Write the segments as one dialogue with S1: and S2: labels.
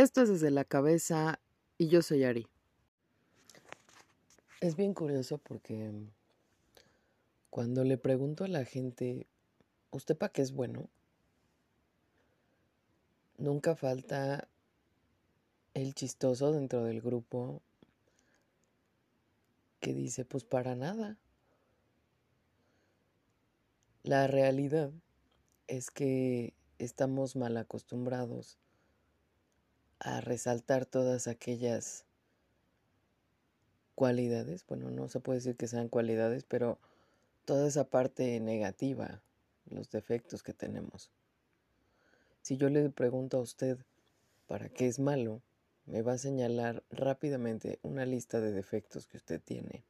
S1: Esto es desde la cabeza y yo soy Ari. Es bien curioso porque cuando le pregunto a la gente, ¿usted para qué es bueno? Nunca falta el chistoso dentro del grupo que dice, pues para nada. La realidad es que estamos mal acostumbrados a resaltar todas aquellas cualidades, bueno, no se puede decir que sean cualidades, pero toda esa parte negativa, los defectos que tenemos. Si yo le pregunto a usted para qué es malo, me va a señalar rápidamente una lista de defectos que usted tiene.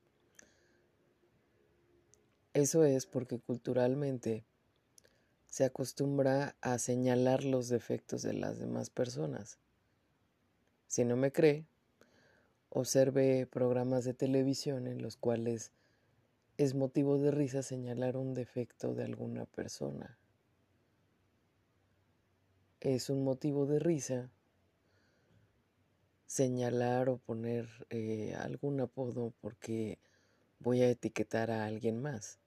S1: Eso es porque culturalmente se acostumbra a señalar los defectos de las demás personas. Si no me cree, observe programas de televisión en los cuales es motivo de risa señalar un defecto de alguna persona. Es un motivo de risa señalar o poner eh, algún apodo porque voy a etiquetar a alguien más.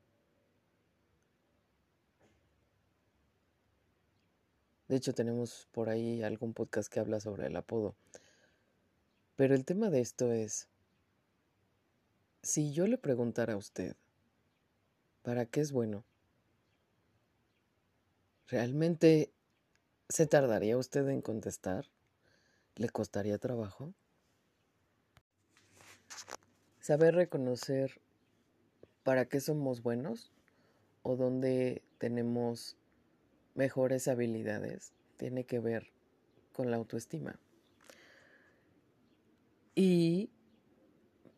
S1: De hecho, tenemos por ahí algún podcast que habla sobre el apodo. Pero el tema de esto es, si yo le preguntara a usted, ¿para qué es bueno? ¿Realmente se tardaría usted en contestar? ¿Le costaría trabajo? Saber reconocer para qué somos buenos o dónde tenemos mejores habilidades tiene que ver con la autoestima. Y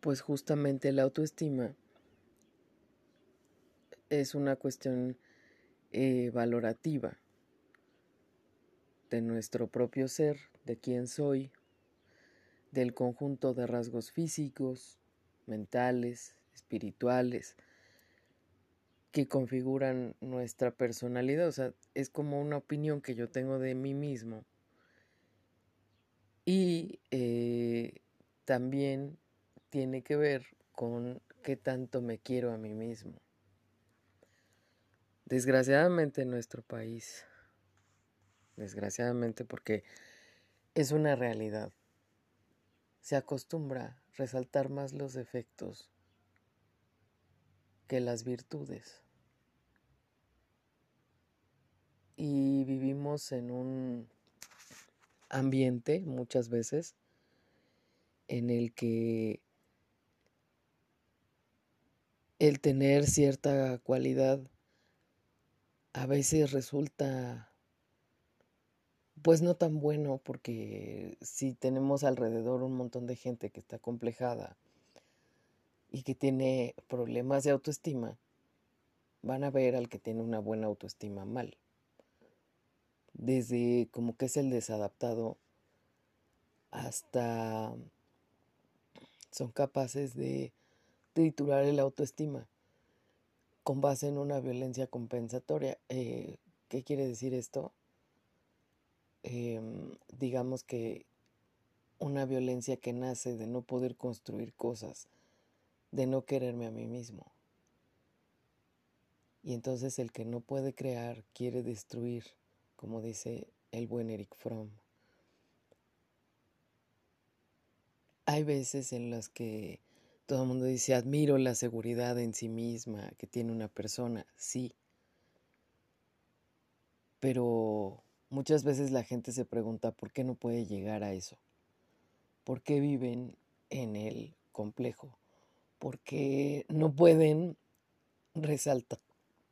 S1: pues justamente la autoestima es una cuestión eh, valorativa de nuestro propio ser, de quién soy, del conjunto de rasgos físicos, mentales, espirituales, que configuran nuestra personalidad. O sea, es como una opinión que yo tengo de mí mismo. Y eh, también tiene que ver con qué tanto me quiero a mí mismo. Desgraciadamente en nuestro país, desgraciadamente porque es una realidad, se acostumbra resaltar más los defectos que las virtudes. Y vivimos en un ambiente muchas veces en el que el tener cierta cualidad a veces resulta pues no tan bueno porque si tenemos alrededor un montón de gente que está complejada y que tiene problemas de autoestima, van a ver al que tiene una buena autoestima mal. Desde como que es el desadaptado hasta son capaces de triturar el autoestima con base en una violencia compensatoria. Eh, ¿Qué quiere decir esto? Em, digamos que una violencia que nace de no poder construir cosas, de no quererme a mí mismo. Y entonces el que no puede crear quiere destruir, como dice el buen Eric Fromm. Hay veces en las que todo el mundo dice, admiro la seguridad en sí misma que tiene una persona, sí. Pero muchas veces la gente se pregunta por qué no puede llegar a eso. ¿Por qué viven en el complejo? ¿Por qué no pueden resaltar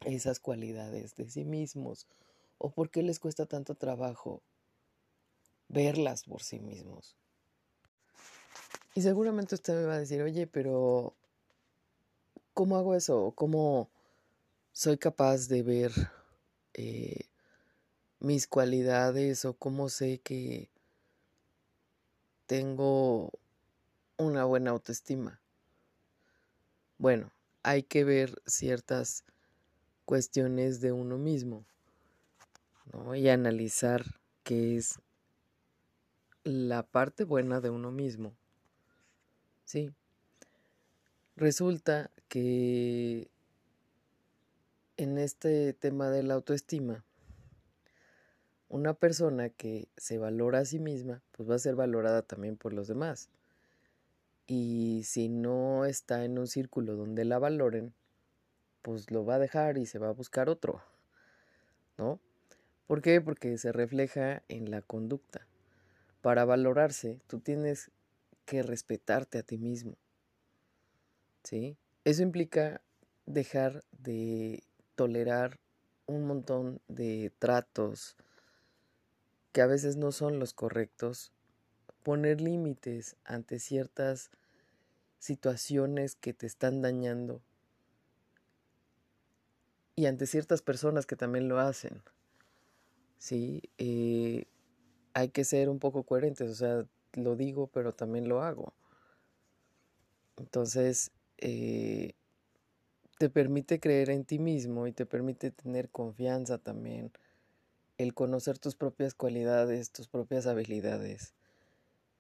S1: esas cualidades de sí mismos? ¿O por qué les cuesta tanto trabajo verlas por sí mismos? Y seguramente usted me va a decir, oye, pero ¿cómo hago eso? ¿Cómo soy capaz de ver eh, mis cualidades o cómo sé que tengo una buena autoestima? Bueno, hay que ver ciertas cuestiones de uno mismo ¿no? y analizar qué es la parte buena de uno mismo. Sí. Resulta que en este tema de la autoestima, una persona que se valora a sí misma, pues va a ser valorada también por los demás. Y si no está en un círculo donde la valoren, pues lo va a dejar y se va a buscar otro, ¿no? ¿Por qué? Porque se refleja en la conducta. Para valorarse, tú tienes que respetarte a ti mismo. ¿Sí? Eso implica dejar de tolerar un montón de tratos que a veces no son los correctos, poner límites ante ciertas situaciones que te están dañando y ante ciertas personas que también lo hacen. Sí, eh, hay que ser un poco coherentes, o sea, lo digo, pero también lo hago. Entonces, eh, te permite creer en ti mismo y te permite tener confianza también, el conocer tus propias cualidades, tus propias habilidades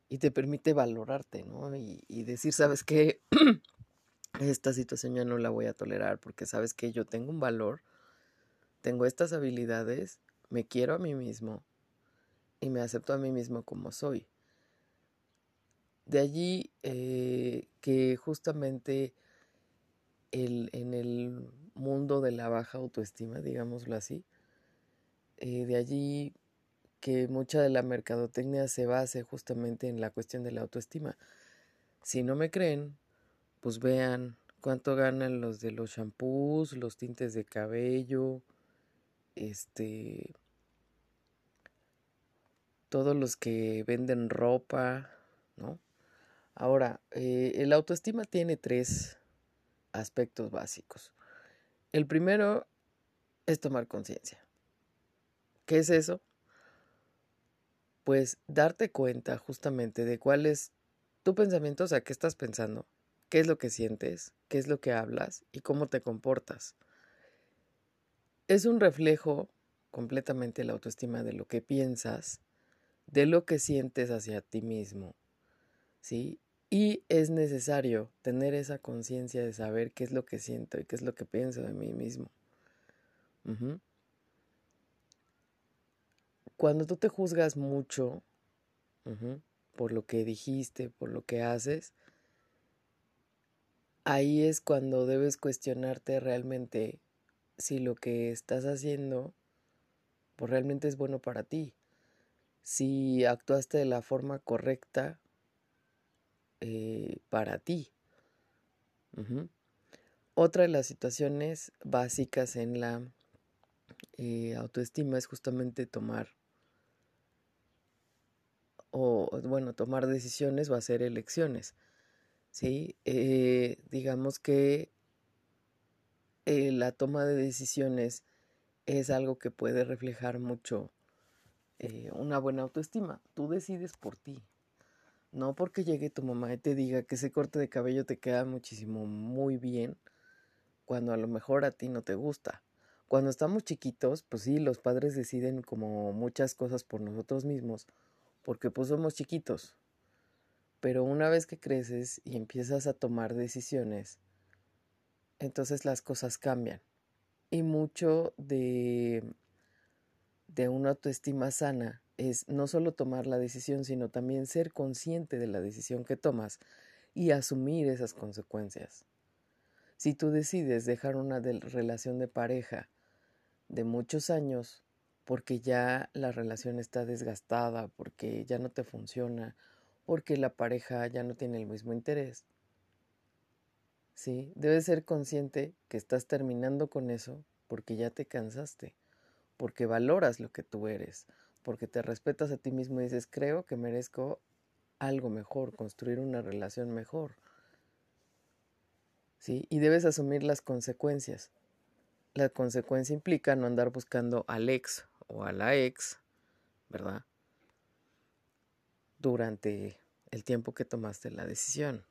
S1: y te permite valorarte, ¿no? Y, y decir, ¿sabes qué? Esta situación ya no la voy a tolerar porque sabes que yo tengo un valor, tengo estas habilidades, me quiero a mí mismo y me acepto a mí mismo como soy. De allí eh, que justamente el, en el mundo de la baja autoestima, digámoslo así, eh, de allí que mucha de la mercadotecnia se base justamente en la cuestión de la autoestima. Si no me creen, pues vean cuánto ganan los de los shampoos, los tintes de cabello, este, todos los que venden ropa, ¿no? Ahora, eh, el autoestima tiene tres aspectos básicos. El primero es tomar conciencia. ¿Qué es eso? Pues darte cuenta justamente de cuál es tu pensamiento, o sea, qué estás pensando, qué es lo que sientes, qué es lo que hablas y cómo te comportas. Es un reflejo completamente la autoestima de lo que piensas, de lo que sientes hacia ti mismo, ¿sí? Y es necesario tener esa conciencia de saber qué es lo que siento y qué es lo que pienso de mí mismo. Cuando tú te juzgas mucho por lo que dijiste, por lo que haces, ahí es cuando debes cuestionarte realmente si lo que estás haciendo pues realmente es bueno para ti. Si actuaste de la forma correcta eh, para ti. Otra de las situaciones básicas en la eh, autoestima es justamente tomar o bueno, tomar decisiones o hacer elecciones. ¿sí? Eh, digamos que la toma de decisiones es algo que puede reflejar mucho una buena autoestima. Tú decides por ti. No porque llegue tu mamá y te diga que ese corte de cabello te queda muchísimo muy bien, cuando a lo mejor a ti no te gusta. Cuando estamos chiquitos, pues sí, los padres deciden como muchas cosas por nosotros mismos, porque pues somos chiquitos. Pero una vez que creces y empiezas a tomar decisiones, entonces las cosas cambian. Y mucho de, de una autoestima sana es no solo tomar la decisión, sino también ser consciente de la decisión que tomas y asumir esas consecuencias. Si tú decides dejar una relación de pareja de muchos años porque ya la relación está desgastada, porque ya no te funciona, porque la pareja ya no tiene el mismo interés. Sí, debes ser consciente que estás terminando con eso porque ya te cansaste, porque valoras lo que tú eres, porque te respetas a ti mismo y dices, creo que merezco algo mejor, construir una relación mejor. ¿Sí? Y debes asumir las consecuencias. La consecuencia implica no andar buscando al ex o a la ex, ¿verdad? Durante el tiempo que tomaste la decisión.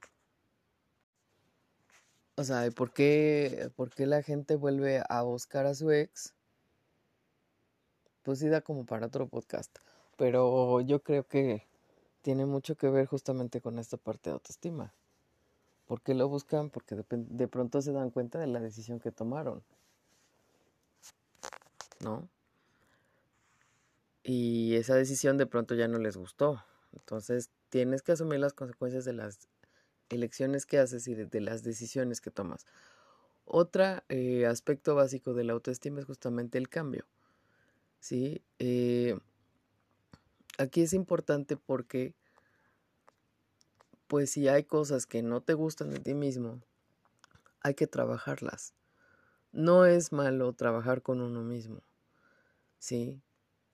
S1: O sea, ¿por qué, ¿por qué la gente vuelve a buscar a su ex? Pues sí da como para otro podcast. Pero yo creo que tiene mucho que ver justamente con esta parte de autoestima. ¿Por qué lo buscan? Porque de, pronto se dan cuenta de la decisión que tomaron. ¿No? Y esa decisión de pronto ya no les gustó. Entonces tienes que asumir las consecuencias de las elecciones que haces y de, las decisiones que tomas. Otro eh, aspecto básico de la autoestima es justamente el cambio. ¿Sí? Eh, aquí es importante porque, pues si hay cosas que no te gustan de ti mismo, hay que trabajarlas. No es malo trabajar con uno mismo, ¿sí?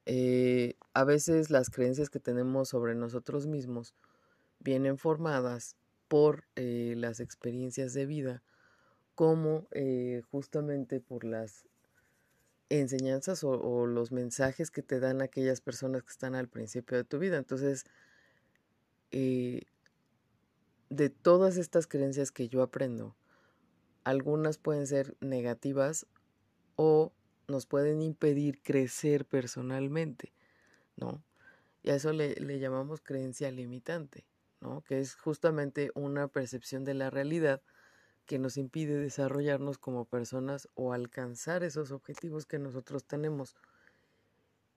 S1: Eh, a veces las creencias que tenemos sobre nosotros mismos vienen formadas por eh, las experiencias de vida, como justamente por las enseñanzas o, los mensajes que te dan aquellas personas que están al principio de tu vida. Entonces, de todas estas creencias que yo aprendo, algunas pueden ser negativas o nos pueden impedir crecer personalmente, ¿no? Y a eso le, llamamos creencia limitante, ¿no? Que es justamente una percepción de la realidad que nos impide desarrollarnos como personas o alcanzar esos objetivos que nosotros tenemos.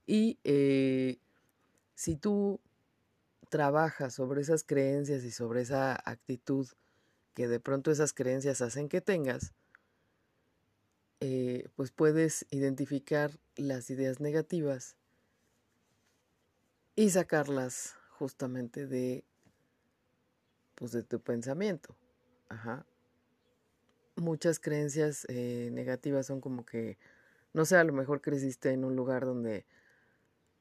S1: Y eh, si tú trabajas sobre esas creencias y sobre esa actitud que de pronto esas creencias hacen que tengas, eh, pues puedes identificar las ideas negativas y sacarlas justamente de, pues de tu pensamiento. Muchas creencias eh, negativas son como que, no sé, a lo mejor creciste en un lugar donde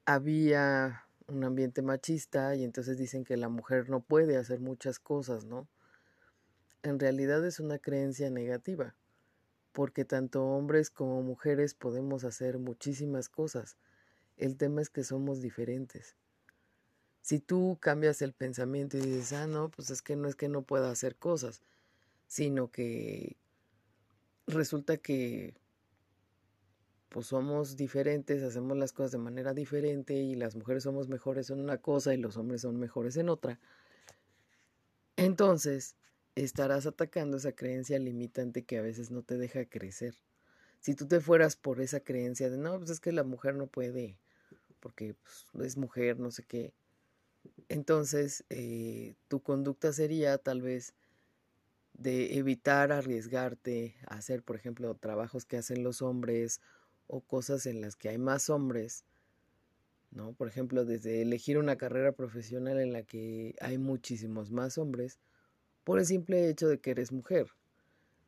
S1: había un ambiente machista y entonces dicen que la mujer no puede hacer muchas cosas, ¿no? En realidad es una creencia negativa porque tanto hombres como mujeres podemos hacer muchísimas cosas. El tema es que somos diferentes. Si tú cambias el pensamiento y dices, ah, no, pues es que no es que no pueda hacer cosas, sino que resulta que pues somos diferentes, hacemos las cosas de manera diferente y las mujeres somos mejores en una cosa y los hombres son mejores en otra. Entonces, estarás atacando esa creencia limitante que a veces no te deja crecer. Si tú te fueras por esa creencia de no, pues es que la mujer no puede, porque pues, es mujer, no sé qué, entonces eh, tu conducta sería tal vez de evitar arriesgarte a hacer, por ejemplo, trabajos que hacen los hombres o cosas en las que hay más hombres, ¿no? Por ejemplo, desde elegir una carrera profesional en la que hay muchísimos más hombres, por el simple hecho de que eres mujer.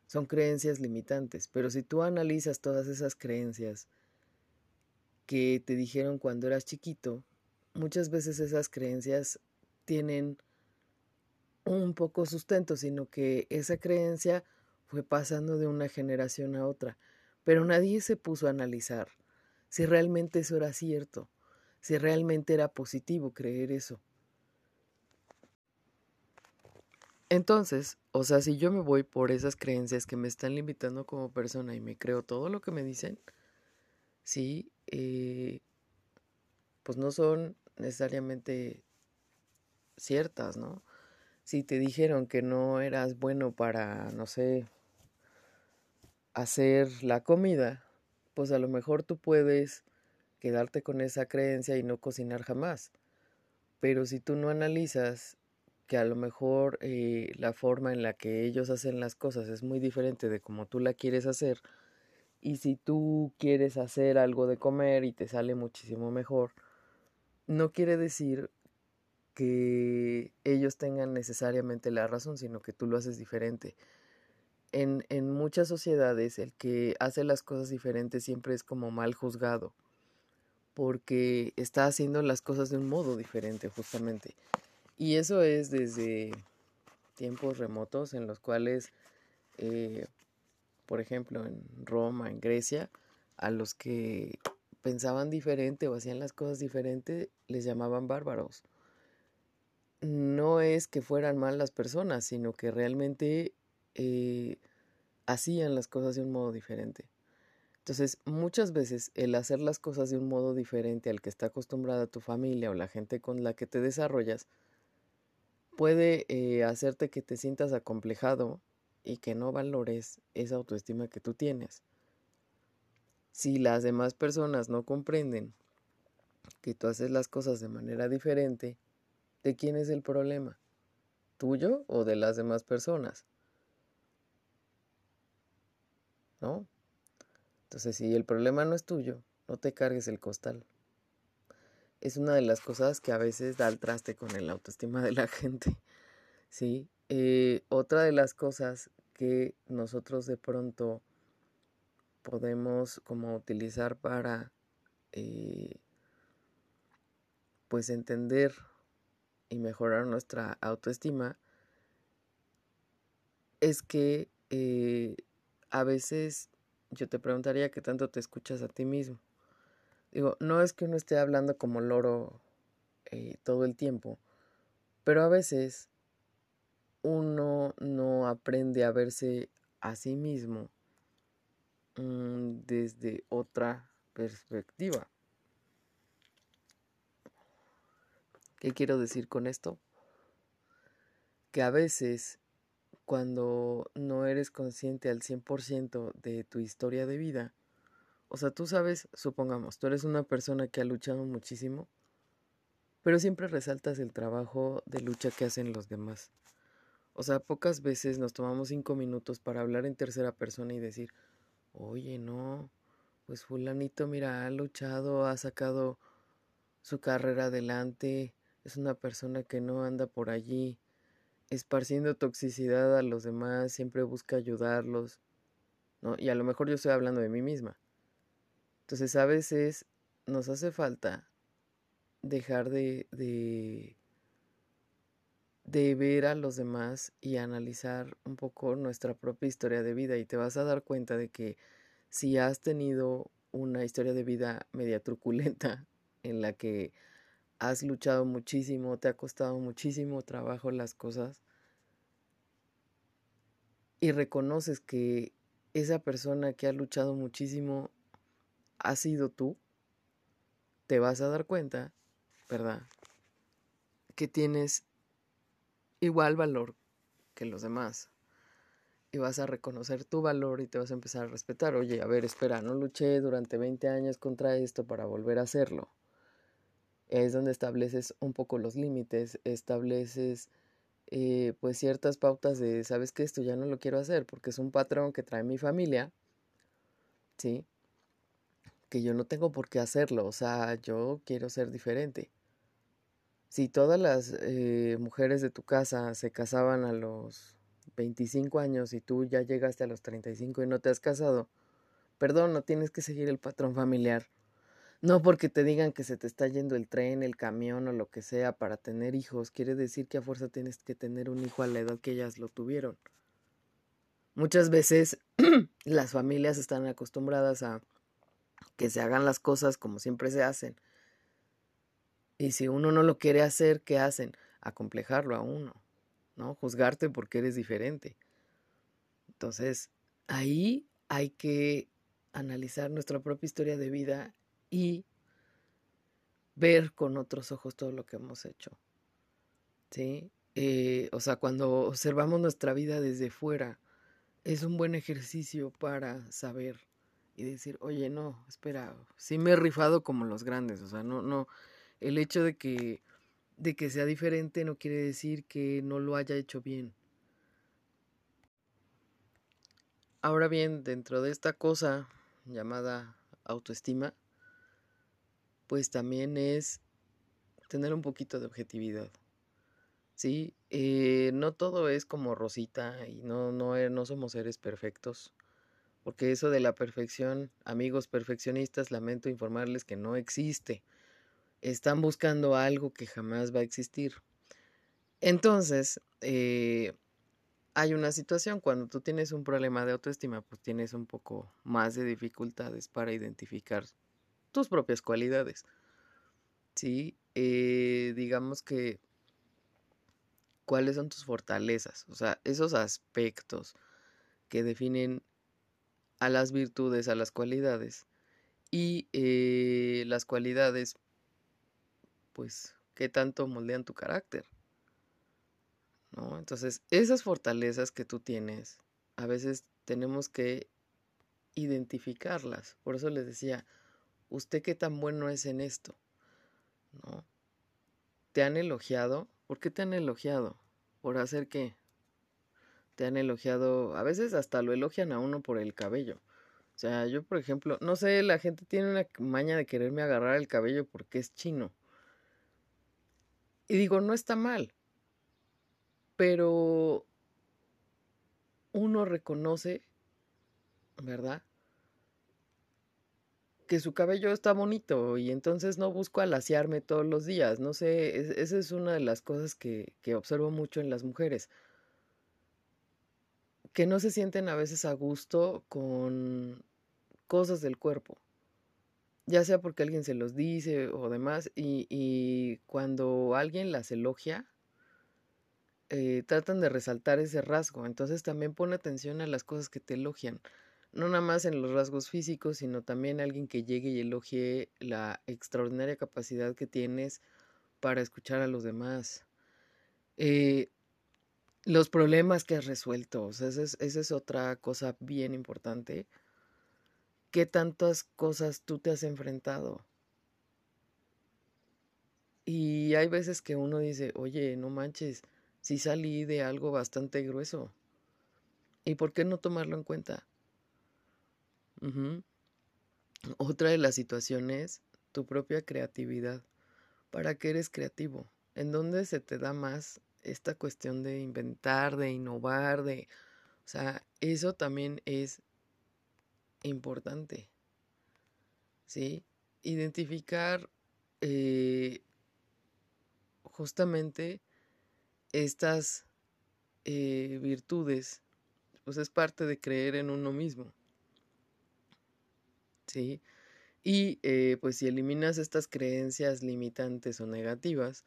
S1: Son creencias limitantes, pero si tú analizas todas esas creencias que te dijeron cuando eras chiquito, muchas veces esas creencias tienen un poco sustento, sino que esa creencia fue pasando de una generación a otra, pero nadie se puso a analizar si realmente eso era cierto, si realmente era positivo creer eso. Entonces, o sea, si yo me voy por esas creencias que me están limitando como persona y me creo todo lo que me dicen, sí, eh, pues no son necesariamente ciertas, ¿no? Si te dijeron que no eras bueno para, no sé, hacer la comida, pues a lo mejor tú puedes quedarte con esa creencia y no cocinar jamás. Pero si tú no analizas que a lo mejor eh, la forma en la que ellos hacen las cosas es muy diferente de como tú la quieres hacer. Y si tú quieres hacer algo de comer y te sale muchísimo mejor, no quiere decir que ellos tengan necesariamente la razón, sino que tú lo haces diferente. En, en muchas sociedades el que hace las cosas diferentes siempre es como mal juzgado, porque está haciendo las cosas de un modo diferente justamente. Y eso es desde tiempos remotos en los cuales, eh, por ejemplo, en Roma, en Grecia, a los que pensaban diferente o hacían las cosas diferente, les llamaban bárbaros. No es que fueran malas personas, sino que realmente eh, hacían las cosas de un modo diferente. Entonces, muchas veces el hacer las cosas de un modo diferente al que está acostumbrada tu familia o la gente con la que te desarrollas, puede eh, hacerte que te sientas acomplejado y que no valores esa autoestima que tú tienes. Si las demás personas no comprenden que tú haces las cosas de manera diferente, ¿de quién es el problema? ¿Tuyo o de las demás personas? ¿No? Entonces, si el problema no es tuyo, no te cargues el costal. Es una de las cosas que a veces da el traste con el autoestima de la gente. ¿sí? Eh, otra de las cosas que nosotros de pronto podemos como utilizar para eh, pues entender y mejorar nuestra autoestima es que eh, a veces yo te preguntaría qué tanto te escuchas a ti mismo. Digo, no es que uno esté hablando como loro eh, todo el tiempo, pero a veces uno no aprende a verse a sí mismo mm, desde otra perspectiva. ¿Qué quiero decir con esto? Que a veces cuando no eres consciente al 100% de tu historia de vida, o sea, tú sabes, supongamos, tú eres una persona que ha luchado muchísimo, pero siempre resaltas el trabajo de lucha que hacen los demás. O sea, pocas veces nos tomamos cinco minutos para hablar en tercera persona y decir, oye, no, pues fulanito, mira, ha luchado, ha sacado su carrera adelante, es una persona que no anda por allí esparciendo toxicidad a los demás, siempre busca ayudarlos, ¿no? Y a lo mejor yo estoy hablando de mí misma. Entonces a veces nos hace falta dejar de, de de ver a los demás y analizar un poco nuestra propia historia de vida y te vas a dar cuenta de que si has tenido una historia de vida media truculenta en la que has luchado muchísimo, te ha costado muchísimo trabajo las cosas y reconoces que esa persona que ha luchado muchísimo ha sido tú, te vas a dar cuenta, ¿verdad? Que tienes igual valor que los demás. Y vas a reconocer tu valor y te vas a empezar a respetar. Oye, a ver, espera, no luché durante 20 años contra esto para volver a hacerlo. Es donde estableces un poco los límites, estableces eh, pues ciertas pautas de, sabes que esto ya no lo quiero hacer porque es un patrón que trae mi familia, ¿sí? Que yo no tengo por qué hacerlo, o sea, yo quiero ser diferente si todas las eh, mujeres de tu casa se casaban a los 25 años y tú ya llegaste a los 35 y no te has casado, perdón, no tienes que seguir el patrón familiar. No porque te digan que se te está yendo el tren, el camión o lo que sea para tener hijos, quiere decir que a fuerza tienes que tener un hijo a la edad que ellas lo tuvieron. Muchas veces las familias están acostumbradas a que se hagan las cosas como siempre se hacen y si uno no lo quiere hacer, ¿qué hacen? Acomplejarlo a uno, ¿no? Juzgarte porque eres diferente. Entonces, ahí hay que analizar nuestra propia historia de vida y ver con otros ojos todo lo que hemos hecho. ¿Sí? Eh, o sea, cuando observamos nuestra vida desde fuera, es un buen ejercicio para saber y decir, oye, no, espera, sí me he rifado como los grandes, o sea, no, no, el hecho de que, de que sea diferente no quiere decir que no lo haya hecho bien. Ahora bien, dentro de esta cosa llamada autoestima, pues también es tener un poquito de objetividad. Sí, eh, no todo es como Rosita y no, no, eh, no somos seres perfectos. Porque eso de la perfección, amigos perfeccionistas, lamento informarles que no existe están buscando algo que jamás va a existir. Entonces, eh, hay una situación, cuando tú tienes un problema de autoestima, pues tienes un poco más de dificultades para identificar tus propias cualidades. Sí, eh, digamos que cuáles son tus fortalezas, o sea, esos aspectos que definen a las virtudes, a las cualidades. Y eh, las cualidades pues, ¿qué tanto moldean tu carácter? ¿no? Entonces, esas fortalezas que tú tienes, a veces tenemos que identificarlas. Por eso les decía, ¿usted qué tan bueno es en esto? ¿No? ¿Te han elogiado? ¿Por qué te han elogiado? ¿Por hacer qué? Te han elogiado, a veces hasta lo elogian a uno por el cabello. O sea, yo por ejemplo, no sé, la gente tiene una maña de quererme agarrar el cabello porque es chino. Y digo, no está mal. Pero uno reconoce, ¿verdad? Que su cabello está bonito y entonces no busco alaciarme todos los días. No sé, esa es una de las cosas que, que observo mucho en las mujeres que no se sienten a veces a gusto con cosas del cuerpo, ya sea porque alguien se los dice o demás, y, cuando alguien las elogia, eh, tratan de resaltar ese rasgo, entonces también pone atención a las cosas que te elogian, no nada más en los rasgos físicos, sino también alguien que llegue y elogie la extraordinaria capacidad que tienes para escuchar a los demás. Eh, los problemas que has resuelto, esa es, otra cosa bien importante. ¿Qué tantas cosas tú te has enfrentado? Y hay veces que uno dice, oye, no manches, si salí de algo bastante grueso. ¿Y por qué no tomarlo en cuenta? Otra de las situaciones, tu propia creatividad. ¿Para qué eres creativo? ¿En dónde se te da más esta cuestión de inventar, de innovar, de... O sea, eso también es importante. ¿Sí? Identificar eh, justamente estas eh, virtudes, pues es parte de creer en uno mismo. ¿Sí? Y eh, pues si eliminas estas creencias limitantes o negativas,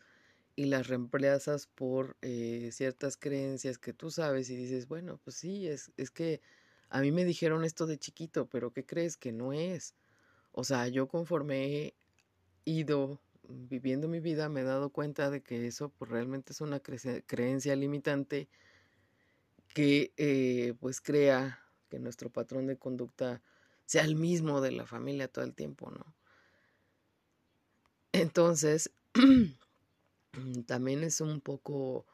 S1: y las reemplazas por eh, ciertas creencias que tú sabes y dices, bueno, pues sí, es, es que a mí me dijeron esto de chiquito, pero ¿qué crees que no es? O sea, yo conforme he ido viviendo mi vida me he dado cuenta de que eso pues realmente es una creencia limitante que eh, pues crea que nuestro patrón de conducta sea el mismo de la familia todo el tiempo, ¿no? Entonces, también es un poco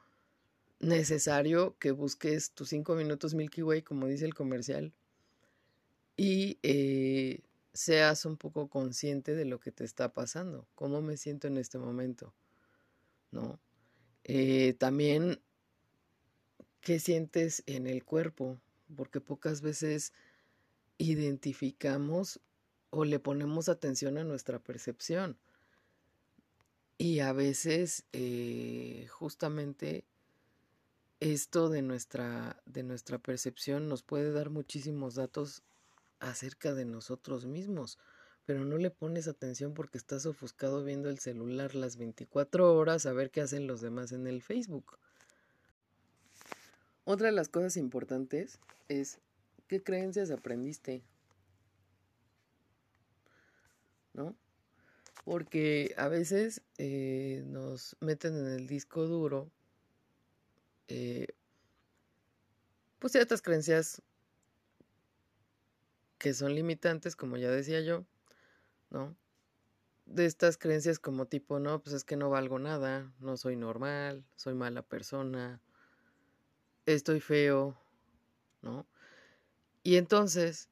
S1: necesario que busques tus cinco minutos Milky Way, como dice el comercial, y eh, seas un poco consciente de lo que te está pasando, cómo me siento en este momento, ¿no? Eh, también, ¿qué sientes en el cuerpo? Porque pocas veces identificamos o le ponemos atención a nuestra percepción. Y a veces eh, justamente esto de nuestra, de nuestra percepción nos puede dar muchísimos datos acerca de nosotros mismos, pero no le pones atención porque estás ofuscado viendo el celular las 24 horas a ver qué hacen los demás en el Facebook. Otra de las cosas importantes es qué creencias aprendiste. ¿No? porque a veces eh, nos meten en el disco duro eh, pues ciertas creencias que son limitantes, como ya decía yo, ¿no? De estas creencias como tipo, no, pues es que no valgo nada, no soy normal, soy mala persona, estoy feo, ¿no? Y entonces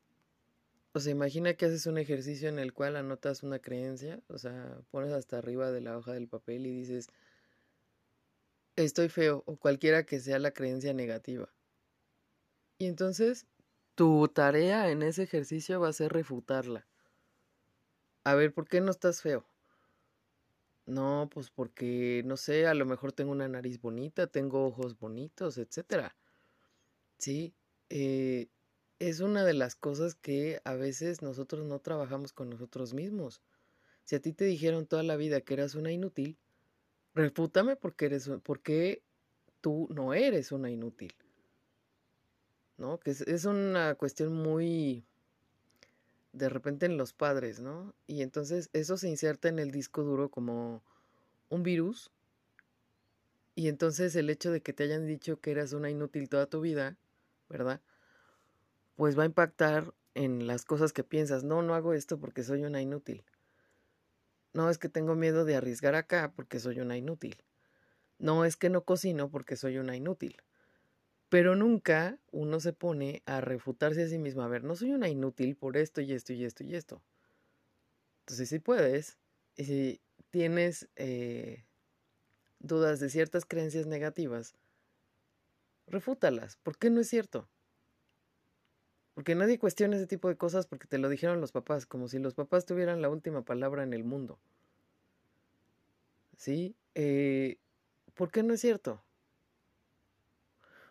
S1: o sea, imagina que haces un ejercicio en el cual anotas una creencia, o sea, pones hasta arriba de la hoja del papel y dices, estoy feo, o cualquiera que sea la creencia negativa. Y entonces, tu tarea en ese ejercicio va a ser refutarla. A ver, ¿por qué no estás feo? No, pues porque, no sé, a lo mejor tengo una nariz bonita, tengo ojos bonitos, etcétera. Sí, eh, es una de las cosas que a veces nosotros no trabajamos con nosotros mismos. Si a ti te dijeron toda la vida que eras una inútil, refútame porque eres porque tú no eres una inútil. ¿No? Que es, es una cuestión muy de repente en los padres, ¿no? Y entonces eso se inserta en el disco duro como un virus Y entonces el hecho de que te hayan dicho que eras una inútil toda tu vida, ¿verdad? Pues va a impactar en las cosas que piensas. No, no hago esto porque soy una inútil. No es que tengo miedo de arriesgar acá porque soy una inútil. No es que no cocino porque soy una inútil. Pero nunca uno se pone a refutarse a sí mismo. A ver, no soy una inútil por esto y esto y esto y esto. Entonces, si puedes, y si tienes eh, dudas de ciertas creencias negativas, refútalas. ¿Por qué no es cierto? Porque nadie cuestiona ese tipo de cosas porque te lo dijeron los papás, como si los papás tuvieran la última palabra en el mundo. ¿Sí? Eh, ¿Por qué no es cierto?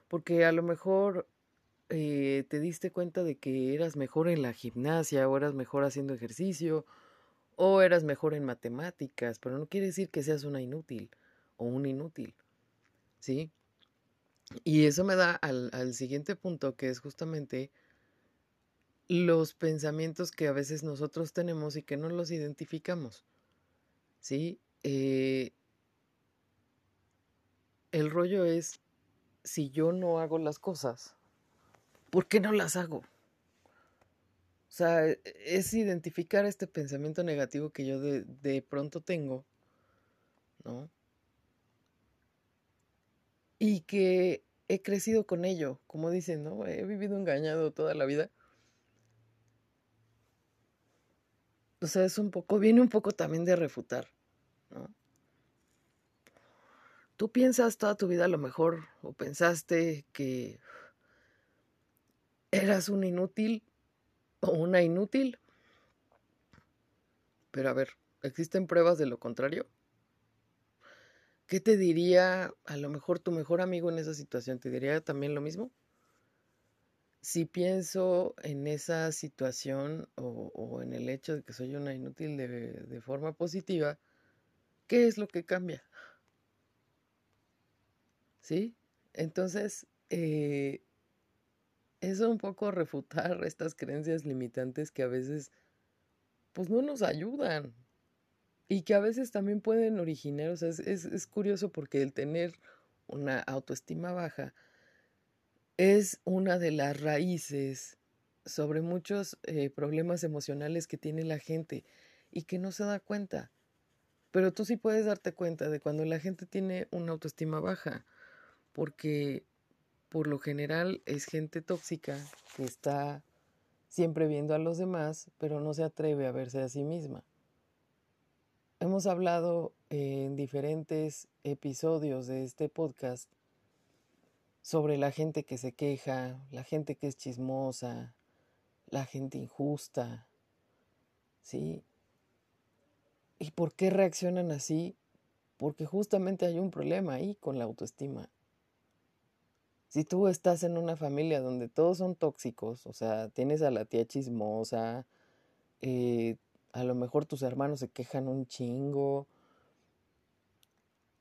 S1: Porque a lo mejor eh, te diste cuenta de que eras mejor en la gimnasia o eras mejor haciendo ejercicio o eras mejor en matemáticas, pero no quiere decir que seas una inútil o un inútil. ¿Sí? Y eso me da al, al siguiente punto, que es justamente los pensamientos que a veces nosotros tenemos y que no los identificamos. ¿Sí? Eh, el rollo es, si yo no hago las cosas, ¿por qué no las hago? O sea, e, es identificar este pensamiento negativo que yo de, de pronto tengo, ¿no? Y que he crecido con ello, como dicen, ¿no? He vivido engañado toda la vida. O sea, es un poco, viene un poco también de refutar, ¿no? Tú piensas toda tu vida a lo mejor, o pensaste que eras un inútil o una inútil. Pero a ver, ¿existen pruebas de lo contrario? ¿Qué te diría a lo mejor tu mejor amigo en esa situación? ¿Te diría también lo mismo? Si pienso en esa situación o, en el hecho de que soy una inútil de, forma positiva, ¿qué es lo que cambia? ¿Sí? Entonces, eh, es un poco refutar estas creencias limitantes que a veces, pues no nos ayudan. Y que a veces también pueden originar, o sea, es, es curioso porque el tener una autoestima baja es una de las raíces sobre muchos eh, problemas emocionales que tiene la gente y que no se da cuenta. Pero tú sí puedes darte cuenta de cuando la gente tiene una autoestima baja porque por lo general es gente tóxica que está siempre viendo a los demás, pero no se atreve a verse a sí misma. Hemos hablado en diferentes episodios de este podcast sobre la gente que se queja, la gente que es chismosa, la gente injusta, ¿sí? ¿Y por qué reaccionan así? Porque justamente hay un problema ahí con la autoestima. Si tú estás en una familia donde todos son tóxicos, o sea, tienes a la tía chismosa, eh, a lo mejor tus hermanos se quejan un chingo,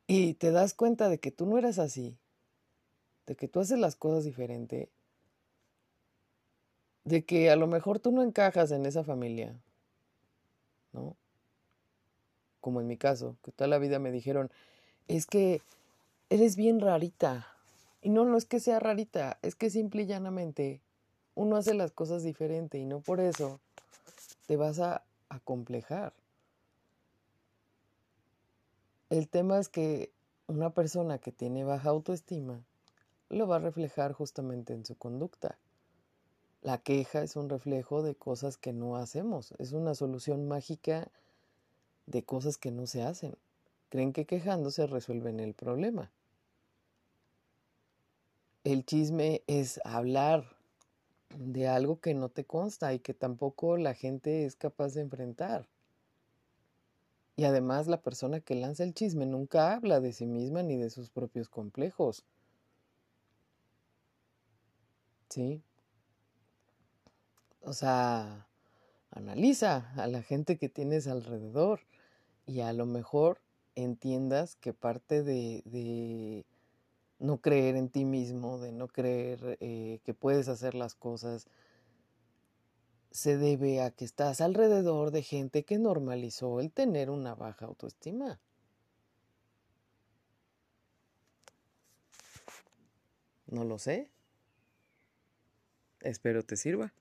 S1: y te das cuenta de que tú no eres así, de que tú haces las cosas diferente, de que a lo mejor tú no encajas en esa familia, ¿no? Como en mi caso, que toda la vida me dijeron, es que eres bien rarita, y no, no es que sea rarita, es que simple y llanamente uno hace las cosas diferente y no por eso te vas a acomplejar. El tema es que una persona que tiene baja autoestima lo va a reflejar justamente en su conducta. La queja es un reflejo de cosas que no hacemos, es una solución mágica de cosas que no se hacen. Creen que quejándose resuelven el problema. El chisme es hablar de algo que no te consta y que tampoco la gente es capaz de enfrentar. Y además la persona que lanza el chisme nunca habla de sí misma ni de sus propios complejos. ¿Sí? O sea, analiza a la gente que tienes alrededor y a lo mejor entiendas que parte de, no creer en ti mismo, de no creer eh, que puedes hacer las cosas, se debe a que estás alrededor de gente que normalizó el tener una baja autoestima. No lo sé. Espero te sirva.